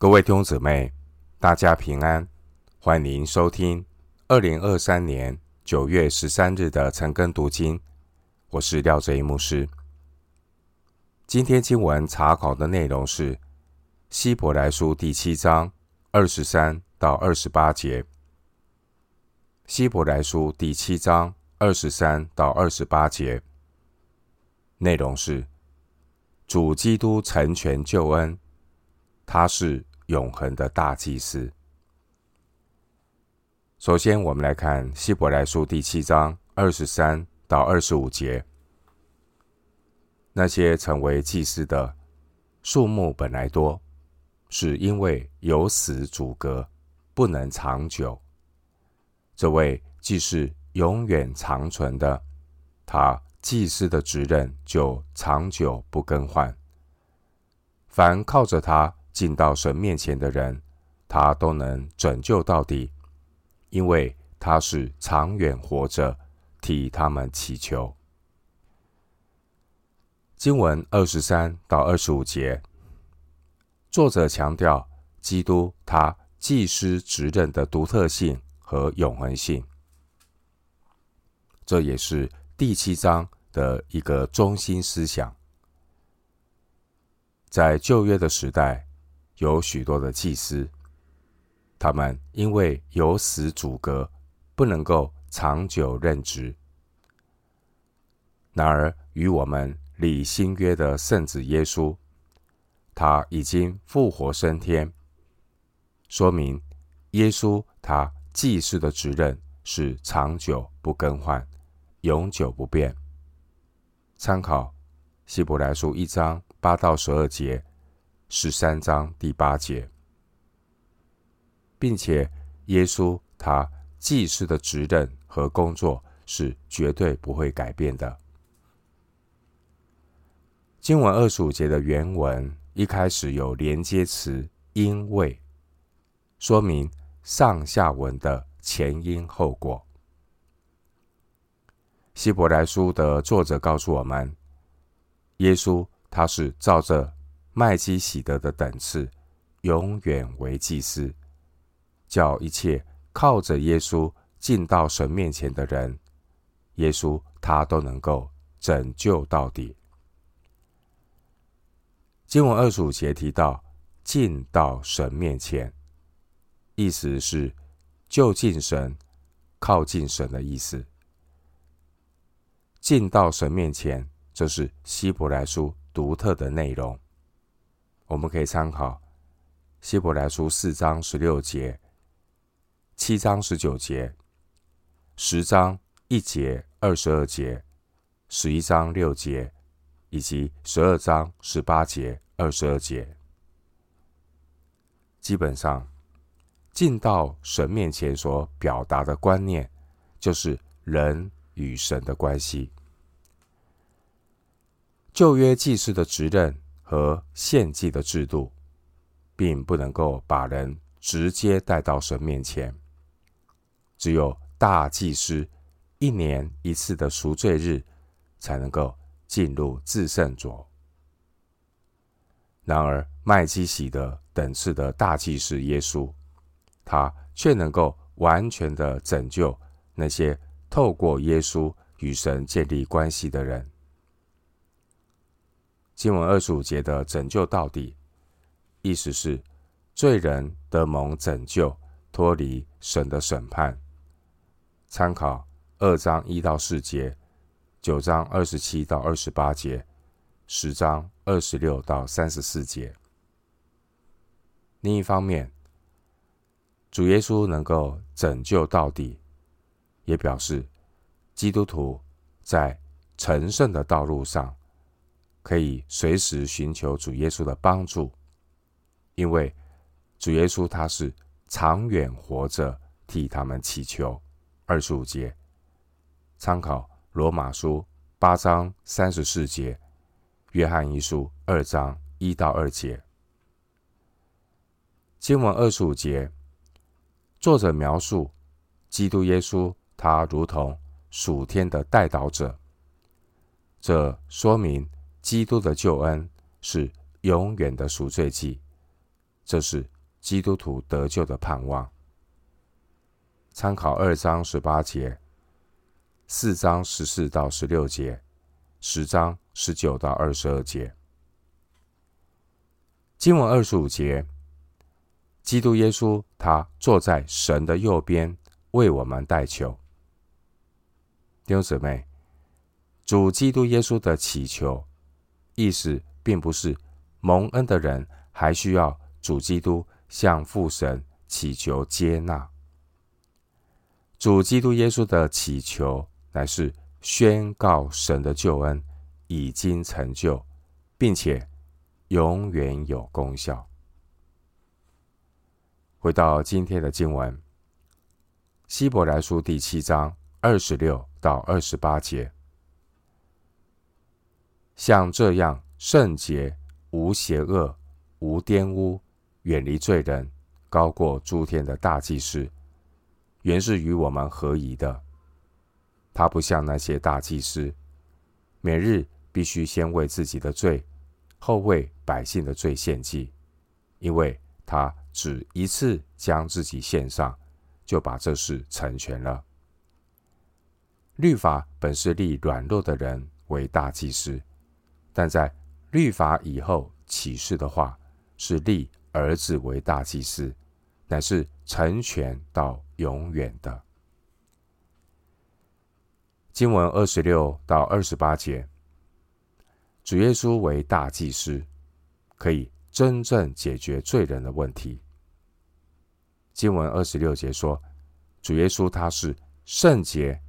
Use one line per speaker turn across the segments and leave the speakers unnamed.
各位弟兄姊妹，大家平安，欢迎收听二零二三年九月十三日的晨更读经。我是廖哲一牧师。今天经文查考的内容是希伯来书第七章二十三到二十八节。希伯来书第七章二十三到二十八节内容是主基督成全救恩，他是。永恒的大祭司。首先，我们来看希伯来书第七章二十三到二十五节。那些成为祭司的数目本来多，是因为有死阻隔，不能长久。这位既是永远长存的，他祭司的职任就长久不更换。凡靠着他。进到神面前的人，他都能拯救到底，因为他是长远活着，替他们祈求。经文二十三到二十五节，作者强调基督他祭司职任的独特性和永恒性，这也是第七章的一个中心思想。在旧约的时代，有许多的祭司，他们因为有死阻隔，不能够长久任职。然而，与我们立新约的圣子耶稣，他已经复活升天，说明耶稣他祭司的职任是长久不更换、永久不变。参考希伯来书一章八到十二节。十三章第八节，并且耶稣他祭司的职任和工作是绝对不会改变的。经文二十五节的原文一开始有连接词“因为”，说明上下文的前因后果。希伯来书的作者告诉我们，耶稣他是照着。麦基洗德的等次，永远为祭司，叫一切靠着耶稣进到神面前的人，耶稣他都能够拯救到底。经文二十五节提到进到神面前，意思是就近神、靠近神的意思。进到神面前，这是希伯来书独特的内容。我们可以参考希伯来书四章十六节、七章十九节、十章一节、二十二节、十一章六节，以及十二章十八节、二十二节。基本上，进到神面前所表达的观念，就是人与神的关系。旧约祭司的职任。和献祭的制度，并不能够把人直接带到神面前。只有大祭司一年一次的赎罪日，才能够进入至圣所。然而，麦基洗德等次的大祭司耶稣，他却能够完全的拯救那些透过耶稣与神建立关系的人。经文二十五节的拯救到底，意思是罪人得蒙拯救，脱离神的审判。参考二章一到四节、九章二十七到二十八节、十章二十六到三十四节。另一方面，主耶稣能够拯救到底，也表示基督徒在成圣的道路上。可以随时寻求主耶稣的帮助，因为主耶稣他是长远活着，替他们祈求。二十五节，参考罗马书八章三十四节，约翰一书二章一到二节。经文二十五节，作者描述基督耶稣，他如同属天的代祷者，这说明。基督的救恩是永远的赎罪祭，这是基督徒得救的盼望。参考二章十八节、四章十四到十六节、十章十九到二十二节。经文二十五节，基督耶稣他坐在神的右边，为我们代求。弟兄姊妹，主基督耶稣的祈求，意思并不是蒙恩的人还需要主基督向父神祈求接纳。主基督耶稣的祈求，乃是宣告神的救恩已经成就，并且永远有功效。回到今天的经文，《希伯来书》第七章二十六到二十八节，像这样圣洁、无邪恶、无玷污、远离罪人、高过诸天的大祭司，原是与我们合宜的。他不像那些大祭司，每日必须先为自己的罪，后为百姓的罪献祭，因为他只一次将自己献上，就把这事成全了。律法本是立软弱的人为大祭司，但在律法以后启示的话，是立儿子为大祭司，乃是成全到永远的。经文二十六到二十八节。主耶稣为大祭司，可以真正解决罪人的问题。经文二十六节说，主耶稣他是圣洁、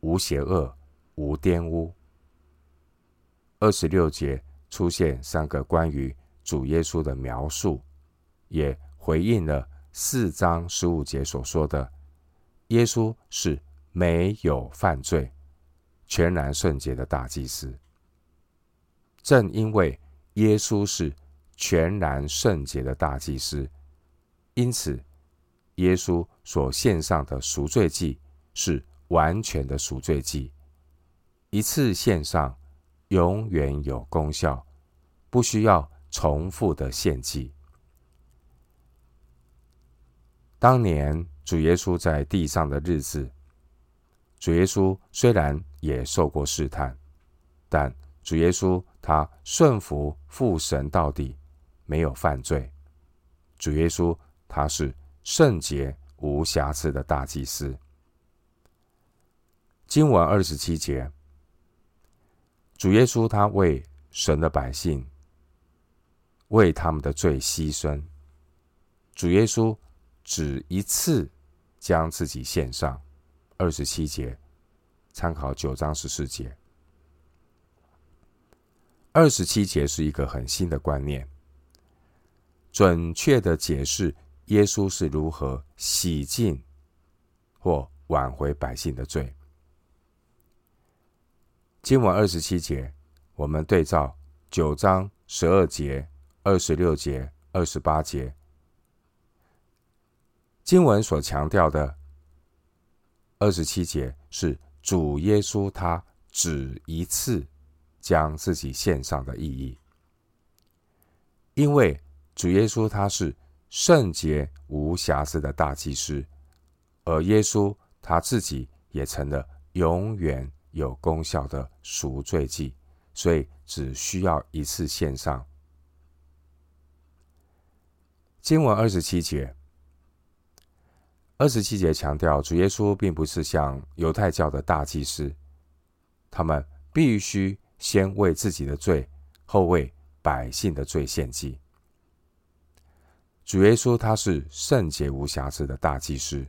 无邪恶、无玷污。二十六节出现三个关于主耶稣的描述，也回应了四章十五节所说的：耶稣是没有犯罪、全然圣洁的大祭司。正因为耶稣是全然圣洁的大祭司，因此耶稣所献上的赎罪祭是完全的赎罪祭，一次献上，永远有功效，不需要重复的献祭。当年主耶稣在地上的日子，主耶稣虽然也受过试探，但主耶稣。他顺服父神到底，没有犯罪。主耶稣他是圣洁无瑕疵的大祭司。经文二十七节，主耶稣他为神的百姓，为他们的罪牺牲。主耶稣只一次将自己献上。二十七节，参考九章十四节。二十七节是一个很新的观念，准确的解释耶稣是如何洗净或挽回百姓的罪。经文二十七节，我们对照九章十二节、二十六节、二十八节，经文所强调的二十七节是主耶稣他只一次。将自己献上的意义，因为主耶稣他是圣洁无瑕疵的大祭司，而耶稣他自己也成了永远有功效的赎罪祭，所以只需要一次献上。经文二十七节，二十七节强调主耶稣并不是像犹太教的大祭司，他们必须。先为自己的罪，后为百姓的罪献祭。主耶稣他是圣洁无瑕疵的大祭司，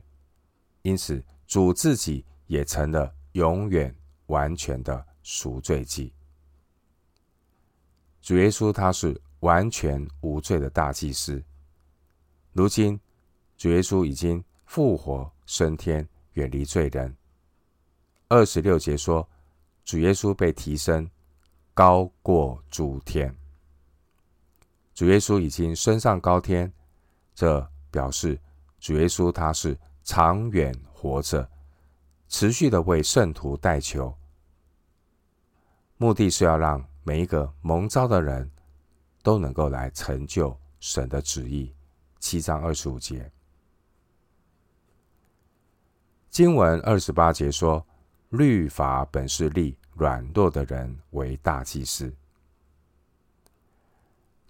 因此主自己也成了永远完全的赎罪祭。主耶稣他是完全无罪的大祭司。如今主耶稣已经复活升天，远离罪人。二十六节说，主耶稣被提升。高过诸天，主耶稣已经升上高天，这表示主耶稣他是长远活着，持续的为圣徒代求，目的是要让每一个蒙召的人都能够来成就神的旨意，七章二十五节。经文二十八节说：“律法本是立软弱的人为大祭司。”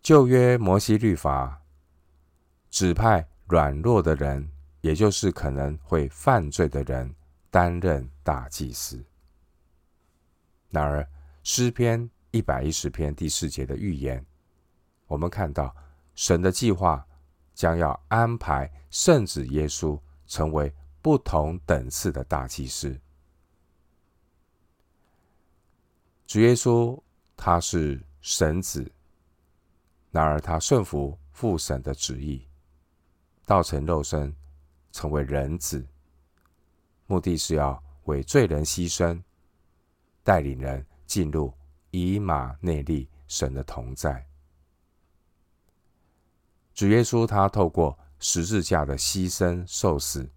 旧约摩西律法指派软弱的人，也就是可能会犯罪的人，担任大祭司。然而，诗篇一百一十篇第四节的预言，我们看到神的计划将要安排圣子耶稣成为不同等次的大祭司。主耶稣他是神子。然而，他顺服父神的旨意，道成肉身，成为人子，目的是要为罪人牺牲，带领人进入以马内利神的同在。主耶稣他透过十字架的牺牲受死，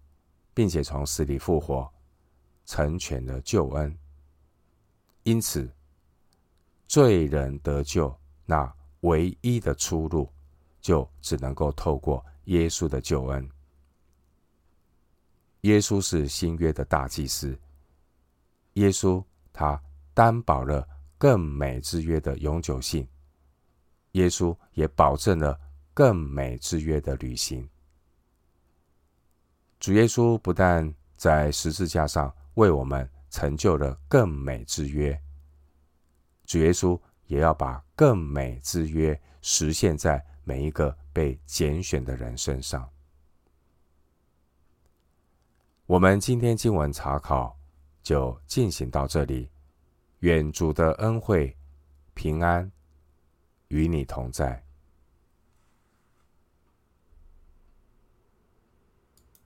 并且从死里复活，成全了救恩。因此，罪人得救，那。唯一的出路，就只能够透过耶稣的救恩。耶稣是新约的大祭司，耶稣他担保了更美之约的永久性，耶稣也保证了更美之约的履行。主耶稣不但在十字架上为我们成就了更美之约，主耶稣。也要把更美之约实现在每一个被拣选的人身上。我们今天经文查考就进行到这里，愿主的恩惠平安与你同在。